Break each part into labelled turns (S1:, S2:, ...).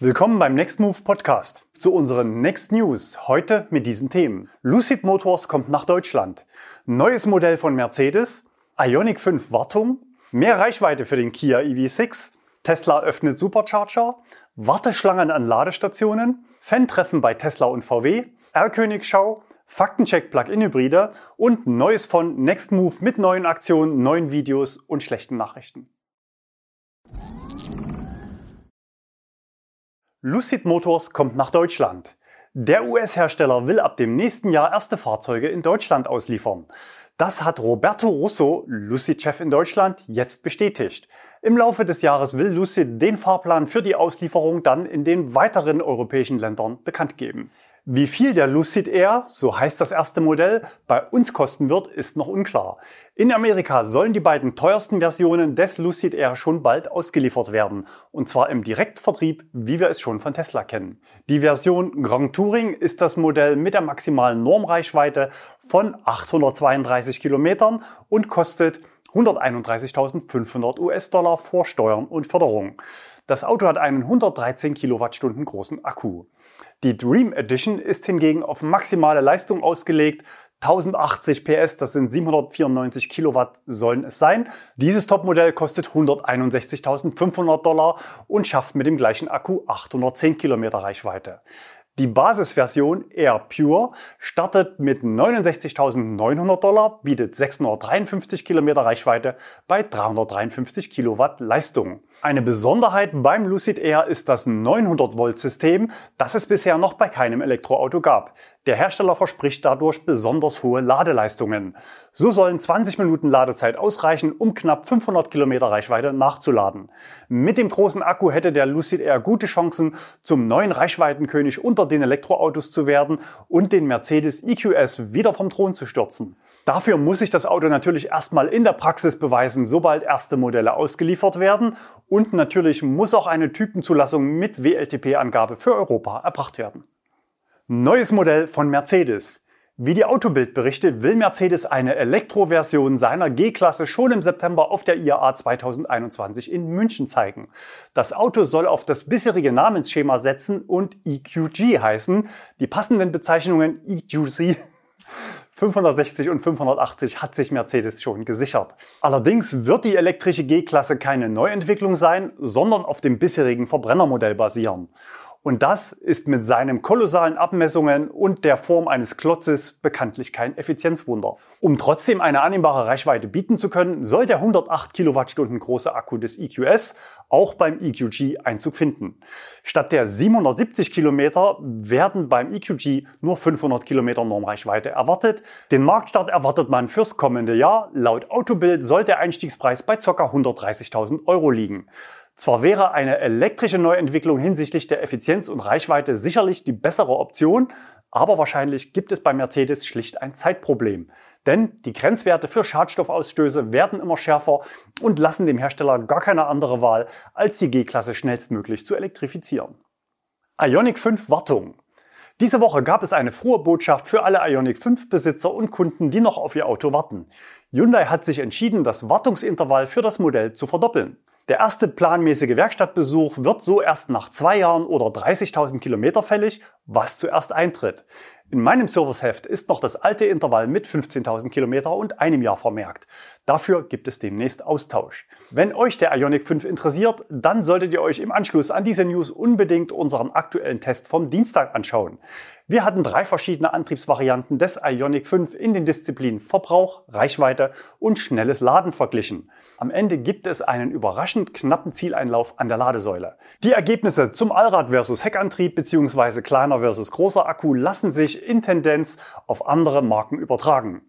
S1: Willkommen beim Next Move Podcast. Zu unseren Next News. Heute mit diesen Themen. Lucid Motors kommt nach Deutschland. Neues Modell von Mercedes. Ionic 5 Wartung. Mehr Reichweite für den Kia EV6. Tesla öffnet Supercharger. Warteschlangen an Ladestationen. Fan-Treffen bei Tesla und VW. R-Königschau. Faktencheck Plug-in-Hybride und Neues von Next Move mit neuen Aktionen, neuen Videos und schlechten Nachrichten. Lucid Motors kommt nach Deutschland. Der US-Hersteller will ab dem nächsten Jahr erste Fahrzeuge in Deutschland ausliefern. Das hat Roberto Russo, Lucid-Chef in Deutschland, jetzt bestätigt. Im Laufe des Jahres will Lucid den Fahrplan für die Auslieferung dann in den weiteren europäischen Ländern bekannt geben. Wie viel der Lucid Air, so heißt das erste Modell, bei uns kosten wird, ist noch unklar. In Amerika sollen die beiden teuersten Versionen des Lucid Air schon bald ausgeliefert werden. Und zwar im Direktvertrieb, wie wir es schon von Tesla kennen. Die Version Grand Touring ist das Modell mit der maximalen Normreichweite von 832 Kilometern und kostet 131.500 US-Dollar vor Steuern und Förderung. Das Auto hat einen 113 Kilowattstunden großen Akku. Die Dream Edition ist hingegen auf maximale Leistung ausgelegt. 1080 PS, das sind 794 Kilowatt sollen es sein. Dieses Topmodell kostet 161.500 Dollar und schafft mit dem gleichen Akku 810 Kilometer Reichweite. Die Basisversion Air Pure startet mit 69.900 Dollar, bietet 653 Kilometer Reichweite bei 353 Kilowatt Leistung. Eine Besonderheit beim Lucid Air ist das 900 Volt System, das es bisher noch bei keinem Elektroauto gab. Der Hersteller verspricht dadurch besonders hohe Ladeleistungen. So sollen 20 Minuten Ladezeit ausreichen, um knapp 500 Kilometer Reichweite nachzuladen. Mit dem großen Akku hätte der Lucid Air gute Chancen, zum neuen Reichweitenkönig unter den Elektroautos zu werden und den Mercedes EQS wieder vom Thron zu stürzen. Dafür muss sich das Auto natürlich erstmal in der Praxis beweisen, sobald erste Modelle ausgeliefert werden. Und natürlich muss auch eine Typenzulassung mit WLTP-Angabe für Europa erbracht werden. Neues Modell von Mercedes. Wie die Autobild berichtet, will Mercedes eine Elektroversion seiner G-Klasse schon im September auf der IAA 2021 in München zeigen. Das Auto soll auf das bisherige Namensschema setzen und EQG heißen. Die passenden Bezeichnungen EQC 560 und 580 hat sich Mercedes schon gesichert. Allerdings wird die elektrische G-Klasse keine Neuentwicklung sein, sondern auf dem bisherigen Verbrennermodell basieren. Und das ist mit seinen kolossalen Abmessungen und der Form eines Klotzes bekanntlich kein Effizienzwunder. Um trotzdem eine annehmbare Reichweite bieten zu können, soll der 108 Kilowattstunden große Akku des EQS auch beim EQG Einzug finden. Statt der 770 Kilometer werden beim EQG nur 500 Kilometer Normreichweite erwartet. Den Marktstart erwartet man fürs kommende Jahr. Laut Autobild soll der Einstiegspreis bei ca. 130.000 Euro liegen. Zwar wäre eine elektrische Neuentwicklung hinsichtlich der Effizienz und Reichweite sicherlich die bessere Option, aber wahrscheinlich gibt es bei Mercedes schlicht ein Zeitproblem. Denn die Grenzwerte für Schadstoffausstöße werden immer schärfer und lassen dem Hersteller gar keine andere Wahl, als die G-Klasse schnellstmöglich zu elektrifizieren. Ionic 5 Wartung. Diese Woche gab es eine frohe Botschaft für alle Ionic 5 Besitzer und Kunden, die noch auf ihr Auto warten. Hyundai hat sich entschieden, das Wartungsintervall für das Modell zu verdoppeln. Der erste planmäßige Werkstattbesuch wird so erst nach zwei Jahren oder 30.000 Kilometer fällig, was zuerst eintritt. In meinem Serviceheft ist noch das alte Intervall mit 15.000 Kilometer und einem Jahr vermerkt. Dafür gibt es demnächst Austausch. Wenn euch der Ionic 5 interessiert, dann solltet ihr euch im Anschluss an diese News unbedingt unseren aktuellen Test vom Dienstag anschauen. Wir hatten drei verschiedene Antriebsvarianten des Ionic 5 in den Disziplinen Verbrauch, Reichweite und schnelles Laden verglichen. Am Ende gibt es einen überraschend knappen Zieleinlauf an der Ladesäule. Die Ergebnisse zum Allrad versus Heckantrieb bzw. kleiner versus großer Akku lassen sich in Tendenz auf andere Marken übertragen.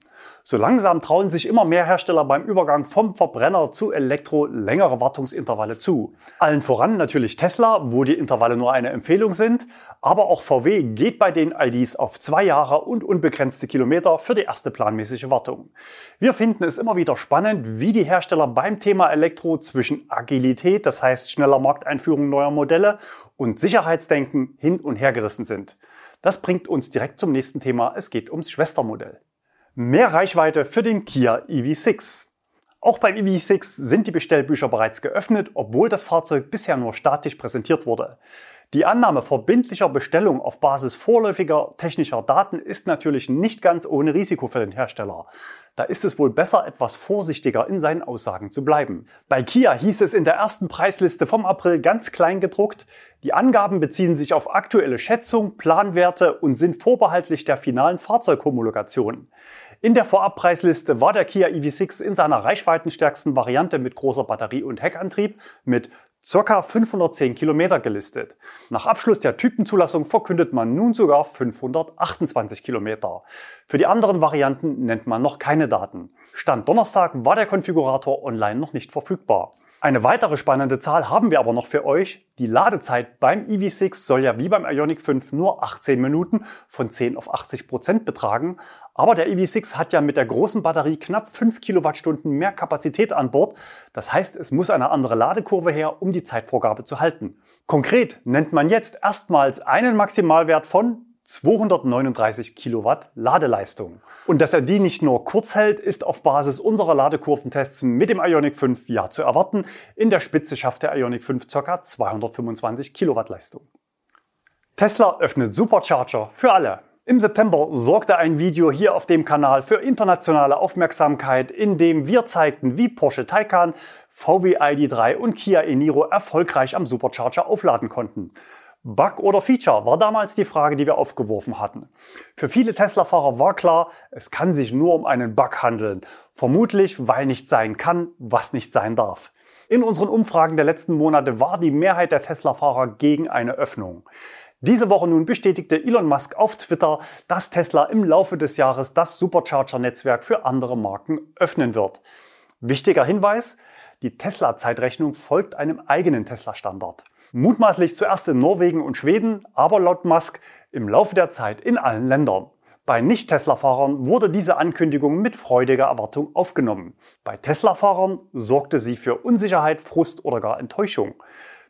S1: So langsam trauen sich immer mehr Hersteller beim Übergang vom Verbrenner zu Elektro längere Wartungsintervalle zu. Allen voran natürlich Tesla, wo die Intervalle nur eine Empfehlung sind, aber auch VW geht bei den IDs auf zwei Jahre und unbegrenzte Kilometer für die erste planmäßige Wartung. Wir finden es immer wieder spannend, wie die Hersteller beim Thema Elektro zwischen Agilität, das heißt schneller Markteinführung neuer Modelle, und Sicherheitsdenken hin und her gerissen sind. Das bringt uns direkt zum nächsten Thema. Es geht ums Schwestermodell. Mehr Reichweite für den Kia EV6. Auch beim EV6 sind die Bestellbücher bereits geöffnet, obwohl das Fahrzeug bisher nur statisch präsentiert wurde. Die Annahme verbindlicher Bestellung auf Basis vorläufiger technischer Daten ist natürlich nicht ganz ohne Risiko für den Hersteller. Da ist es wohl besser, etwas vorsichtiger in seinen Aussagen zu bleiben. Bei Kia hieß es in der ersten Preisliste vom April ganz klein gedruckt, die Angaben beziehen sich auf aktuelle Schätzung, Planwerte und sind vorbehaltlich der finalen Fahrzeughomologation. In der Vorabpreisliste war der Kia EV6 in seiner reichweitenstärksten Variante mit großer Batterie und Heckantrieb mit ca. 510 Kilometer gelistet. Nach Abschluss der Typenzulassung verkündet man nun sogar 528 Kilometer. Für die anderen Varianten nennt man noch keine Daten. Stand Donnerstag war der Konfigurator online noch nicht verfügbar. Eine weitere spannende Zahl haben wir aber noch für euch. Die Ladezeit beim EV6 soll ja wie beim Ioniq 5 nur 18 Minuten von 10 auf 80 Prozent betragen. Aber der EV6 hat ja mit der großen Batterie knapp 5 Kilowattstunden mehr Kapazität an Bord. Das heißt, es muss eine andere Ladekurve her, um die Zeitvorgabe zu halten. Konkret nennt man jetzt erstmals einen Maximalwert von 239 Kilowatt Ladeleistung. Und dass er die nicht nur kurz hält, ist auf Basis unserer Ladekurventests mit dem Ioniq 5 ja zu erwarten. In der Spitze schafft der Ioniq 5 ca. 225 Kilowatt Leistung. Tesla öffnet Supercharger für alle. Im September sorgte ein Video hier auf dem Kanal für internationale Aufmerksamkeit, in dem wir zeigten, wie Porsche Taycan, VW ID3 und Kia e-Niro erfolgreich am Supercharger aufladen konnten. Bug oder Feature war damals die Frage, die wir aufgeworfen hatten. Für viele Tesla-Fahrer war klar, es kann sich nur um einen Bug handeln. Vermutlich, weil nicht sein kann, was nicht sein darf. In unseren Umfragen der letzten Monate war die Mehrheit der Tesla-Fahrer gegen eine Öffnung. Diese Woche nun bestätigte Elon Musk auf Twitter, dass Tesla im Laufe des Jahres das Supercharger-Netzwerk für andere Marken öffnen wird. Wichtiger Hinweis, die Tesla-Zeitrechnung folgt einem eigenen Tesla-Standard. Mutmaßlich zuerst in Norwegen und Schweden, aber laut Musk im Laufe der Zeit in allen Ländern. Bei Nicht-Tesla-Fahrern wurde diese Ankündigung mit freudiger Erwartung aufgenommen. Bei Tesla-Fahrern sorgte sie für Unsicherheit, Frust oder gar Enttäuschung.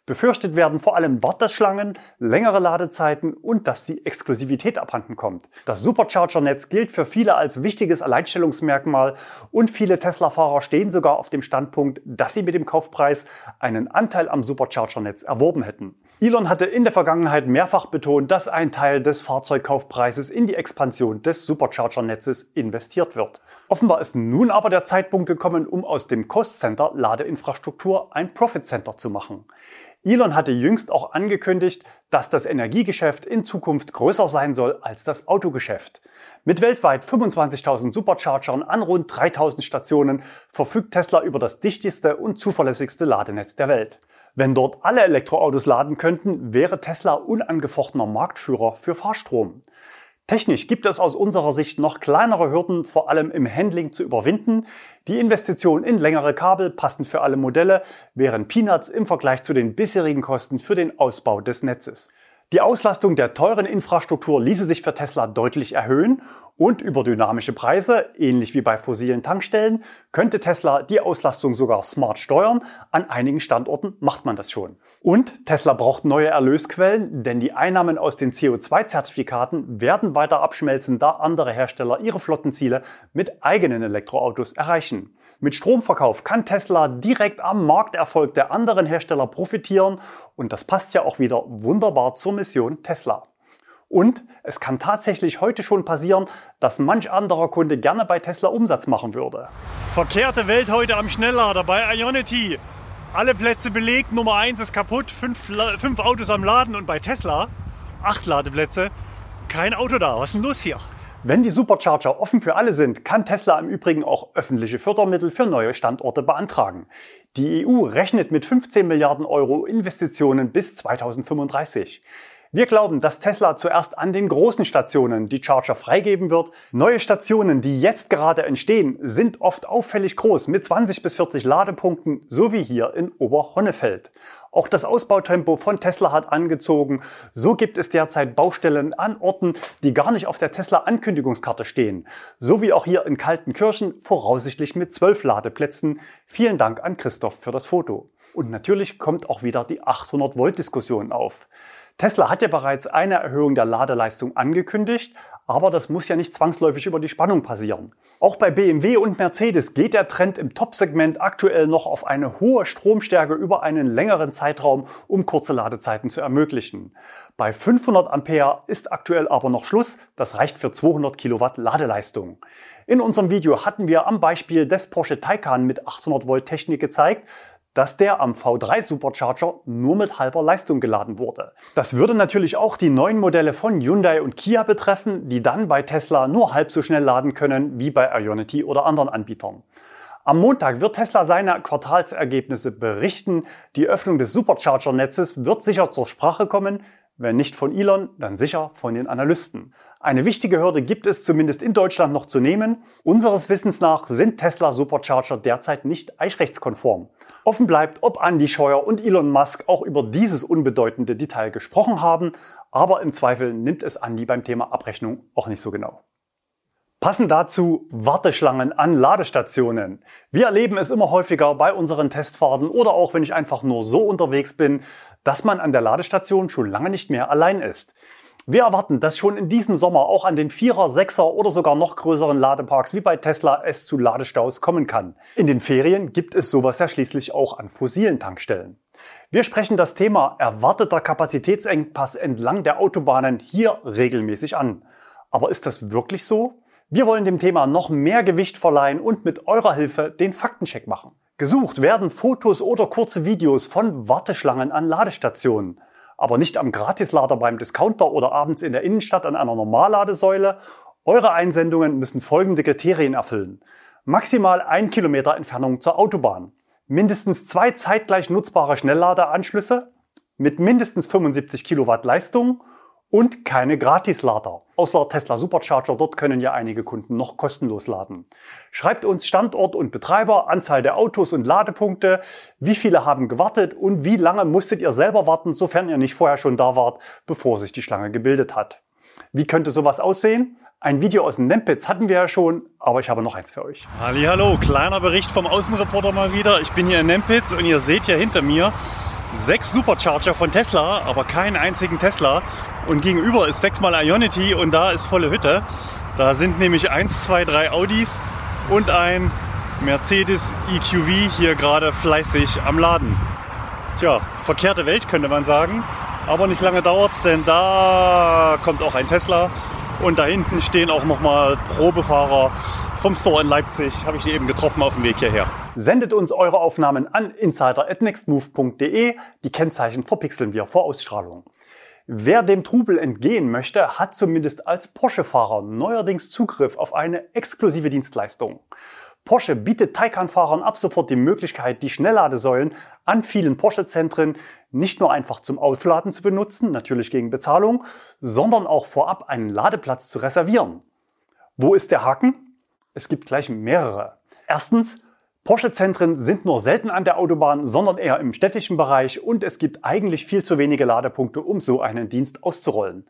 S1: Befürchtet werden vor allem Warteschlangen, längere Ladezeiten und dass die Exklusivität abhanden kommt. Das Supercharger-Netz gilt für viele als wichtiges Alleinstellungsmerkmal und viele Tesla-Fahrer stehen sogar auf dem Standpunkt, dass sie mit dem Kaufpreis einen Anteil am Supercharger-Netz erworben hätten. Elon hatte in der Vergangenheit mehrfach betont, dass ein Teil des Fahrzeugkaufpreises in die Expansion des Supercharger-Netzes investiert wird. Offenbar ist nun aber der Zeitpunkt gekommen, um aus dem Cost Center Ladeinfrastruktur ein Profit Center zu machen. Elon hatte jüngst auch angekündigt, dass das Energiegeschäft in Zukunft größer sein soll als das Autogeschäft. Mit weltweit 25.000 Superchargern an rund 3.000 Stationen verfügt Tesla über das dichteste und zuverlässigste Ladenetz der Welt. Wenn dort alle Elektroautos laden könnten, wäre Tesla unangefochtener Marktführer für Fahrstrom. Technisch gibt es aus unserer Sicht noch kleinere Hürden, vor allem im Handling zu überwinden. Die Investition in längere Kabel, passend für alle Modelle, wären Peanuts im Vergleich zu den bisherigen Kosten für den Ausbau des Netzes. Die Auslastung der teuren Infrastruktur ließe sich für Tesla deutlich erhöhen und über dynamische Preise, ähnlich wie bei fossilen Tankstellen, könnte Tesla die Auslastung sogar smart steuern. An einigen Standorten macht man das schon. Und Tesla braucht neue Erlösquellen, denn die Einnahmen aus den CO2-Zertifikaten werden weiter abschmelzen, da andere Hersteller ihre Flottenziele mit eigenen Elektroautos erreichen. Mit Stromverkauf kann Tesla direkt am Markterfolg der anderen Hersteller profitieren und das passt ja auch wieder wunderbar zur Mission Tesla. Und es kann tatsächlich heute schon passieren, dass manch anderer Kunde gerne bei Tesla Umsatz machen würde.
S2: Verkehrte Welt heute am Schnelllader bei Ionity. Alle Plätze belegt, Nummer 1 ist kaputt, fünf, fünf Autos am Laden und bei Tesla acht Ladeplätze, kein Auto da. Was ist denn los hier?
S1: Wenn die Supercharger offen für alle sind, kann Tesla im Übrigen auch öffentliche Fördermittel für neue Standorte beantragen. Die EU rechnet mit 15 Milliarden Euro Investitionen bis 2035. Wir glauben, dass Tesla zuerst an den großen Stationen die Charger freigeben wird. Neue Stationen, die jetzt gerade entstehen, sind oft auffällig groß mit 20 bis 40 Ladepunkten, so wie hier in Oberhonnefeld. Auch das Ausbautempo von Tesla hat angezogen. So gibt es derzeit Baustellen an Orten, die gar nicht auf der Tesla-Ankündigungskarte stehen. So wie auch hier in Kaltenkirchen, voraussichtlich mit zwölf Ladeplätzen. Vielen Dank an Christoph für das Foto. Und natürlich kommt auch wieder die 800 Volt Diskussion auf. Tesla hat ja bereits eine Erhöhung der Ladeleistung angekündigt, aber das muss ja nicht zwangsläufig über die Spannung passieren. Auch bei BMW und Mercedes geht der Trend im Top-Segment aktuell noch auf eine hohe Stromstärke über einen längeren Zeitraum, um kurze Ladezeiten zu ermöglichen. Bei 500 Ampere ist aktuell aber noch Schluss, das reicht für 200 Kilowatt Ladeleistung. In unserem Video hatten wir am Beispiel des Porsche Taycan mit 800 Volt Technik gezeigt, dass der am V3 Supercharger nur mit halber Leistung geladen wurde. Das würde natürlich auch die neuen Modelle von Hyundai und Kia betreffen, die dann bei Tesla nur halb so schnell laden können wie bei Ionity oder anderen Anbietern. Am Montag wird Tesla seine Quartalsergebnisse berichten. Die Öffnung des Supercharger-Netzes wird sicher zur Sprache kommen. Wenn nicht von Elon, dann sicher von den Analysten. Eine wichtige Hürde gibt es zumindest in Deutschland noch zu nehmen. Unseres Wissens nach sind Tesla Supercharger derzeit nicht eichrechtskonform. Offen bleibt, ob Andy Scheuer und Elon Musk auch über dieses unbedeutende Detail gesprochen haben, aber im Zweifel nimmt es Andy beim Thema Abrechnung auch nicht so genau. Passen dazu Warteschlangen an Ladestationen. Wir erleben es immer häufiger bei unseren Testfahrten oder auch wenn ich einfach nur so unterwegs bin, dass man an der Ladestation schon lange nicht mehr allein ist. Wir erwarten, dass schon in diesem Sommer auch an den Vierer, Sechser oder sogar noch größeren Ladeparks wie bei Tesla es zu Ladestaus kommen kann. In den Ferien gibt es sowas ja schließlich auch an fossilen Tankstellen. Wir sprechen das Thema erwarteter Kapazitätsengpass entlang der Autobahnen hier regelmäßig an. Aber ist das wirklich so? Wir wollen dem Thema noch mehr Gewicht verleihen und mit eurer Hilfe den Faktencheck machen. Gesucht werden Fotos oder kurze Videos von Warteschlangen an Ladestationen. Aber nicht am Gratislader beim Discounter oder abends in der Innenstadt an einer Normalladesäule. Eure Einsendungen müssen folgende Kriterien erfüllen. Maximal ein Kilometer Entfernung zur Autobahn. Mindestens zwei zeitgleich nutzbare Schnellladeanschlüsse mit mindestens 75 Kilowatt Leistung und keine Gratislader. Außer Tesla Supercharger, dort können ja einige Kunden noch kostenlos laden. Schreibt uns Standort und Betreiber, Anzahl der Autos und Ladepunkte, wie viele haben gewartet und wie lange musstet ihr selber warten, sofern ihr nicht vorher schon da wart, bevor sich die Schlange gebildet hat. Wie könnte sowas aussehen? Ein Video aus dem Nempitz hatten wir ja schon, aber ich habe noch eins für euch.
S2: Hallo, kleiner Bericht vom Außenreporter mal wieder. Ich bin hier in Nempitz und ihr seht ja hinter mir sechs Supercharger von Tesla, aber keinen einzigen Tesla. Und gegenüber ist sechsmal Ionity und da ist volle Hütte. Da sind nämlich eins, zwei, drei Audis und ein Mercedes EQV hier gerade fleißig am Laden. Tja, verkehrte Welt könnte man sagen. Aber nicht lange dauert's, denn da kommt auch ein Tesla und da hinten stehen auch nochmal Probefahrer vom Store in Leipzig. Habe ich die eben getroffen auf dem Weg hierher.
S1: Sendet uns eure Aufnahmen an insider.nextmove.de. Die Kennzeichen verpixeln wir vor Ausstrahlung. Wer dem Trubel entgehen möchte, hat zumindest als Porsche-Fahrer neuerdings Zugriff auf eine exklusive Dienstleistung. Porsche bietet Taycan-Fahrern ab sofort die Möglichkeit, die Schnellladesäulen an vielen Porsche-Zentren nicht nur einfach zum Aufladen zu benutzen, natürlich gegen Bezahlung, sondern auch vorab einen Ladeplatz zu reservieren. Wo ist der Haken? Es gibt gleich mehrere. Erstens, Porsche-Zentren sind nur selten an der Autobahn, sondern eher im städtischen Bereich und es gibt eigentlich viel zu wenige Ladepunkte, um so einen Dienst auszurollen.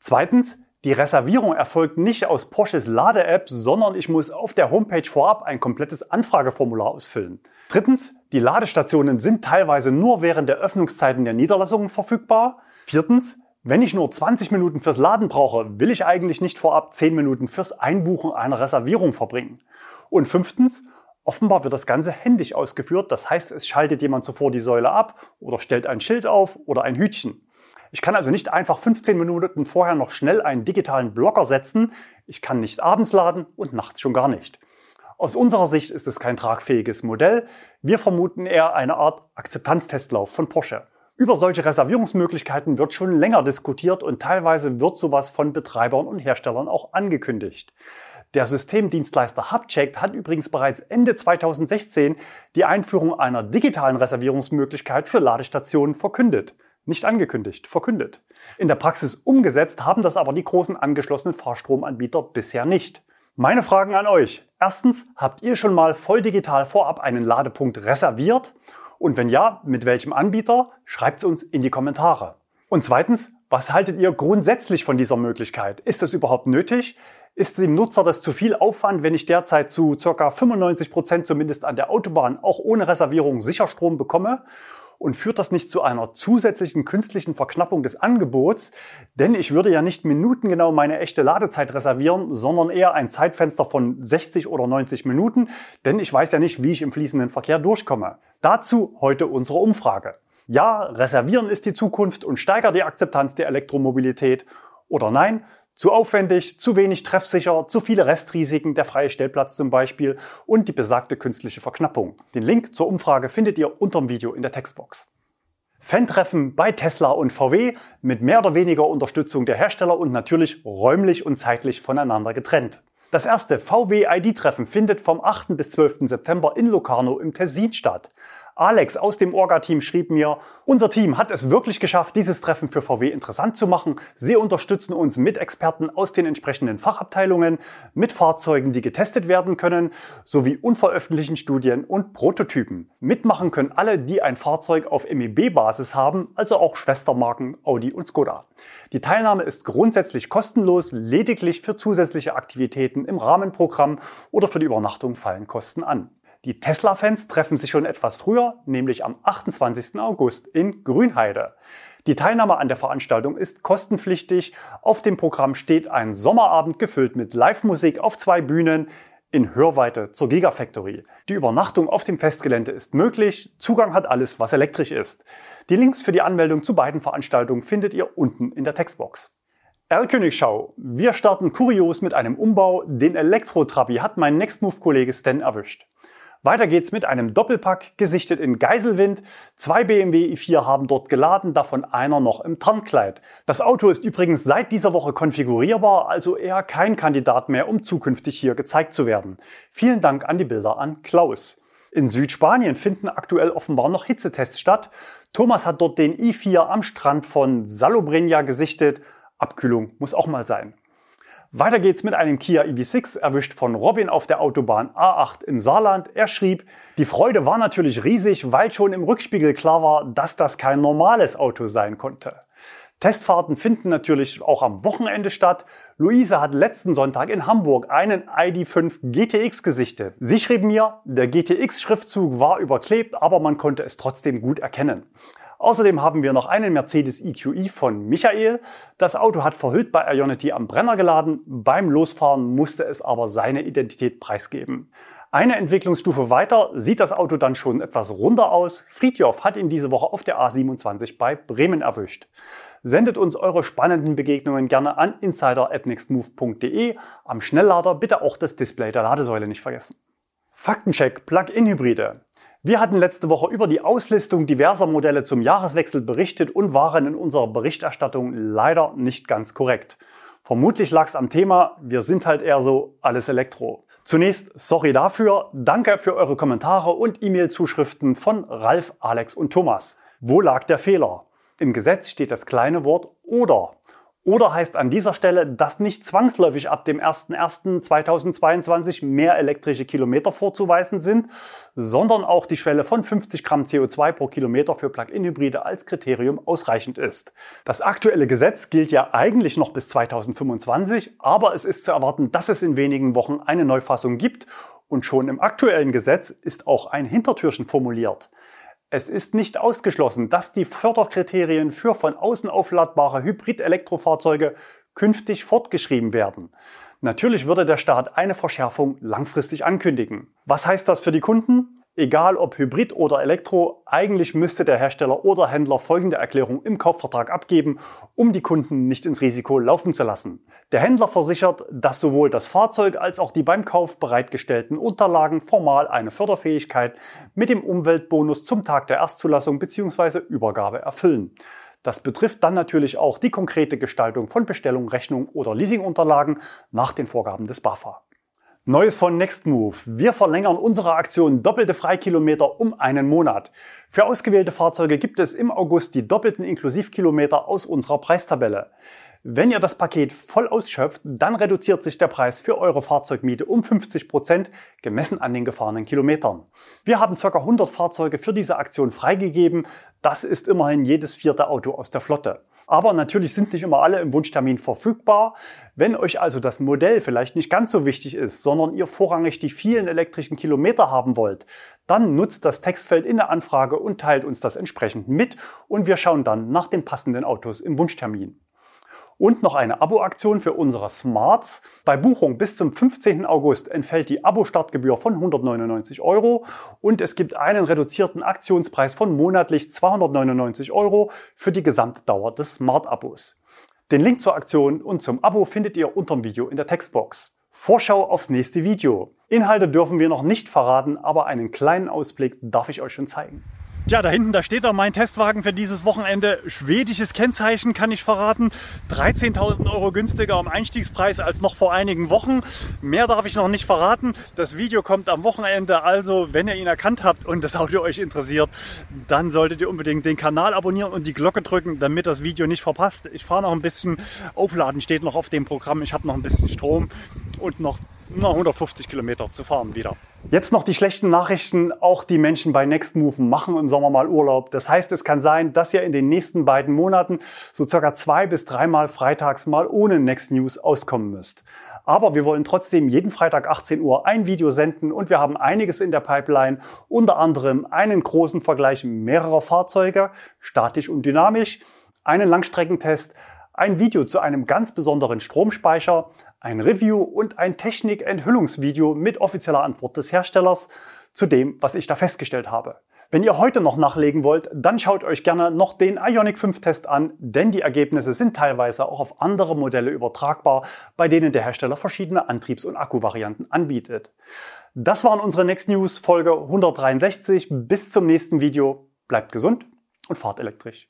S1: Zweitens, die Reservierung erfolgt nicht aus Porsches Lade-App, sondern ich muss auf der Homepage vorab ein komplettes Anfrageformular ausfüllen. Drittens, die Ladestationen sind teilweise nur während der Öffnungszeiten der Niederlassungen verfügbar. Viertens, wenn ich nur 20 Minuten fürs Laden brauche, will ich eigentlich nicht vorab 10 Minuten fürs Einbuchen einer Reservierung verbringen. Und fünftens, offenbar wird das Ganze händisch ausgeführt. Das heißt, es schaltet jemand zuvor die Säule ab oder stellt ein Schild auf oder ein Hütchen. Ich kann also nicht einfach 15 Minuten vorher noch schnell einen digitalen Blocker setzen. Ich kann nicht abends laden und nachts schon gar nicht. Aus unserer Sicht ist es kein tragfähiges Modell. Wir vermuten eher eine Art Akzeptanztestlauf von Porsche. Über solche Reservierungsmöglichkeiten wird schon länger diskutiert und teilweise wird sowas von Betreibern und Herstellern auch angekündigt. Der Systemdienstleister Hubchecked hat übrigens bereits Ende 2016 die Einführung einer digitalen Reservierungsmöglichkeit für Ladestationen verkündet. Nicht angekündigt, verkündet. In der Praxis umgesetzt haben das aber die großen angeschlossenen Fahrstromanbieter bisher nicht. Meine Fragen an euch. Erstens, habt ihr schon mal voll digital vorab einen Ladepunkt reserviert? Und wenn ja, mit welchem Anbieter? Schreibt es uns in die Kommentare. Und zweitens, was haltet ihr grundsätzlich von dieser Möglichkeit? Ist das überhaupt nötig? Ist dem Nutzer das zu viel Aufwand, wenn ich derzeit zu ca. 95 Prozent zumindest an der Autobahn auch ohne Reservierung Sicherstrom bekomme? Und führt das nicht zu einer zusätzlichen künstlichen Verknappung des Angebots? Denn ich würde ja nicht minutengenau meine echte Ladezeit reservieren, sondern eher ein Zeitfenster von 60 oder 90 Minuten, denn ich weiß ja nicht, wie ich im fließenden Verkehr durchkomme. Dazu heute unsere Umfrage. Ja, reservieren ist die Zukunft und steigert die Akzeptanz der Elektromobilität. Oder nein, zu aufwendig, zu wenig treffsicher, zu viele Restrisiken, der freie Stellplatz zum Beispiel und die besagte künstliche Verknappung. Den Link zur Umfrage findet ihr unter dem Video in der Textbox. Fan-Treffen bei Tesla und VW mit mehr oder weniger Unterstützung der Hersteller und natürlich räumlich und zeitlich voneinander getrennt. Das erste VW-ID-Treffen findet vom 8. bis 12. September in Locarno im Tessin statt. Alex aus dem Orga-Team schrieb mir, unser Team hat es wirklich geschafft, dieses Treffen für VW interessant zu machen. Sie unterstützen uns mit Experten aus den entsprechenden Fachabteilungen, mit Fahrzeugen, die getestet werden können, sowie unveröffentlichten Studien und Prototypen. Mitmachen können alle, die ein Fahrzeug auf MEB-Basis haben, also auch Schwestermarken Audi und Skoda. Die Teilnahme ist grundsätzlich kostenlos, lediglich für zusätzliche Aktivitäten im Rahmenprogramm oder für die Übernachtung fallen Kosten an. Die Tesla-Fans treffen sich schon etwas früher, nämlich am 28. August in Grünheide. Die Teilnahme an der Veranstaltung ist kostenpflichtig. Auf dem Programm steht ein Sommerabend gefüllt mit Live-Musik auf zwei Bühnen in Hörweite zur Gigafactory. Die Übernachtung auf dem Festgelände ist möglich. Zugang hat alles, was elektrisch ist. Die Links für die Anmeldung zu beiden Veranstaltungen findet ihr unten in der Textbox. Erlkönigschau. Wir starten kurios mit einem Umbau. Den Elektro-Trabi hat mein Nextmove-Kollege Stan erwischt. Weiter geht's mit einem Doppelpack, gesichtet in Geiselwind. Zwei BMW i4 haben dort geladen, davon einer noch im Tarnkleid. Das Auto ist übrigens seit dieser Woche konfigurierbar, also eher kein Kandidat mehr, um zukünftig hier gezeigt zu werden. Vielen Dank an die Bilder an Klaus. In Südspanien finden aktuell offenbar noch Hitzetests statt. Thomas hat dort den i4 am Strand von Salobreña gesichtet. Abkühlung muss auch mal sein. Weiter geht's mit einem Kia EV6, erwischt von Robin auf der Autobahn A8 im Saarland. Er schrieb, die Freude war natürlich riesig, weil schon im Rückspiegel klar war, dass das kein normales Auto sein konnte. Testfahrten finden natürlich auch am Wochenende statt. Luise hat letzten Sonntag in Hamburg einen ID5 GTX gesichtet. Sie schrieb mir, der GTX-Schriftzug war überklebt, aber man konnte es trotzdem gut erkennen. Außerdem haben wir noch einen Mercedes EQE von Michael. Das Auto hat verhüllt bei Ionity am Brenner geladen. Beim Losfahren musste es aber seine Identität preisgeben. Eine Entwicklungsstufe weiter sieht das Auto dann schon etwas runder aus. Friedjof hat ihn diese Woche auf der A27 bei Bremen erwischt. Sendet uns eure spannenden Begegnungen gerne an insider.nextmove.de. Am Schnelllader bitte auch das Display der Ladesäule nicht vergessen. Faktencheck Plug-in-Hybride. Wir hatten letzte Woche über die Auslistung diverser Modelle zum Jahreswechsel berichtet und waren in unserer Berichterstattung leider nicht ganz korrekt. Vermutlich lag es am Thema, wir sind halt eher so alles Elektro. Zunächst sorry dafür, danke für eure Kommentare und E-Mail-Zuschriften von Ralf, Alex und Thomas. Wo lag der Fehler? Im Gesetz steht das kleine Wort oder. Oder heißt an dieser Stelle, dass nicht zwangsläufig ab dem 01.01.2022 mehr elektrische Kilometer vorzuweisen sind, sondern auch die Schwelle von 50 Gramm CO2 pro Kilometer für Plug-in-Hybride als Kriterium ausreichend ist. Das aktuelle Gesetz gilt ja eigentlich noch bis 2025, aber es ist zu erwarten, dass es in wenigen Wochen eine Neufassung gibt und schon im aktuellen Gesetz ist auch ein Hintertürchen formuliert. Es ist nicht ausgeschlossen, dass die Förderkriterien für von außen aufladbare Hybrid-Elektrofahrzeuge künftig fortgeschrieben werden. Natürlich würde der Staat eine Verschärfung langfristig ankündigen. Was heißt das für die Kunden? Egal ob Hybrid oder Elektro, eigentlich müsste der Hersteller oder Händler folgende Erklärung im Kaufvertrag abgeben, um die Kunden nicht ins Risiko laufen zu lassen. Der Händler versichert, dass sowohl das Fahrzeug als auch die beim Kauf bereitgestellten Unterlagen formal eine Förderfähigkeit mit dem Umweltbonus zum Tag der Erstzulassung bzw. Übergabe erfüllen. Das betrifft dann natürlich auch die konkrete Gestaltung von Bestellung, Rechnung oder Leasingunterlagen nach den Vorgaben des BAFA. Neues von Nextmove. Wir verlängern unsere Aktion doppelte Freikilometer um einen Monat. Für ausgewählte Fahrzeuge gibt es im August die doppelten Inklusivkilometer aus unserer Preistabelle. Wenn ihr das Paket voll ausschöpft, dann reduziert sich der Preis für eure Fahrzeugmiete um 50 Prozent, gemessen an den gefahrenen Kilometern. Wir haben ca. 100 Fahrzeuge für diese Aktion freigegeben. Das ist immerhin jedes vierte Auto aus der Flotte. Aber natürlich sind nicht immer alle im Wunschtermin verfügbar. Wenn euch also das Modell vielleicht nicht ganz so wichtig ist, sondern ihr vorrangig die vielen elektrischen Kilometer haben wollt, dann nutzt das Textfeld in der Anfrage und teilt uns das entsprechend mit und wir schauen dann nach den passenden Autos im Wunschtermin. Und noch eine Abo-Aktion für unsere Smarts. Bei Buchung bis zum 15. August entfällt die Abo-Startgebühr von 199 Euro und es gibt einen reduzierten Aktionspreis von monatlich 299 Euro für die Gesamtdauer des Smart-Abos. Den Link zur Aktion und zum Abo findet ihr unter dem Video in der Textbox. Vorschau aufs nächste Video. Inhalte dürfen wir noch nicht verraten, aber einen kleinen Ausblick darf ich euch schon zeigen.
S2: Ja, da hinten, da steht doch mein Testwagen für dieses Wochenende. Schwedisches Kennzeichen kann ich verraten. 13.000 Euro günstiger am Einstiegspreis als noch vor einigen Wochen. Mehr darf ich noch nicht verraten. Das Video kommt am Wochenende. Also, wenn ihr ihn erkannt habt und das Auto euch interessiert, dann solltet ihr unbedingt den Kanal abonnieren und die Glocke drücken, damit das Video nicht verpasst. Ich fahre noch ein bisschen. Aufladen steht noch auf dem Programm. Ich habe noch ein bisschen Strom und noch 150 Kilometer zu fahren wieder.
S1: Jetzt noch die schlechten Nachrichten. Auch die Menschen bei Nextmove machen im Sommer mal Urlaub. Das heißt, es kann sein, dass ihr in den nächsten beiden Monaten so circa zwei bis dreimal freitags mal ohne Next News auskommen müsst. Aber wir wollen trotzdem jeden Freitag 18 Uhr ein Video senden und wir haben einiges in der Pipeline. Unter anderem einen großen Vergleich mehrerer Fahrzeuge, statisch und dynamisch, einen Langstreckentest, ein Video zu einem ganz besonderen Stromspeicher, ein Review und ein Technik-Enthüllungsvideo mit offizieller Antwort des Herstellers zu dem, was ich da festgestellt habe. Wenn ihr heute noch nachlegen wollt, dann schaut euch gerne noch den Ionic 5 Test an, denn die Ergebnisse sind teilweise auch auf andere Modelle übertragbar, bei denen der Hersteller verschiedene Antriebs- und Akkuvarianten anbietet. Das waren unsere Next News Folge 163. Bis zum nächsten Video. Bleibt gesund und fahrt elektrisch.